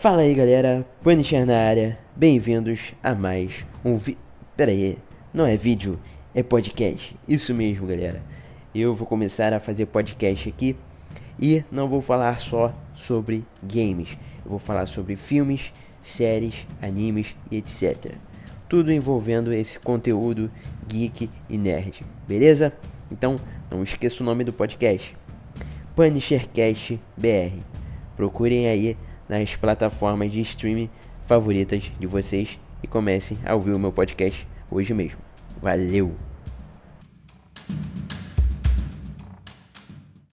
Fala aí galera, Punisher na área, bem-vindos a mais um vi... Pera aí, não é vídeo, é podcast, isso mesmo galera. Eu vou começar a fazer podcast aqui e não vou falar só sobre games, eu vou falar sobre filmes, séries, animes e etc. Tudo envolvendo esse conteúdo geek e nerd, beleza? Então não esqueça o nome do podcast, Punishercast BR. Procurem aí nas plataformas de streaming favoritas de vocês e comecem a ouvir o meu podcast hoje mesmo. Valeu!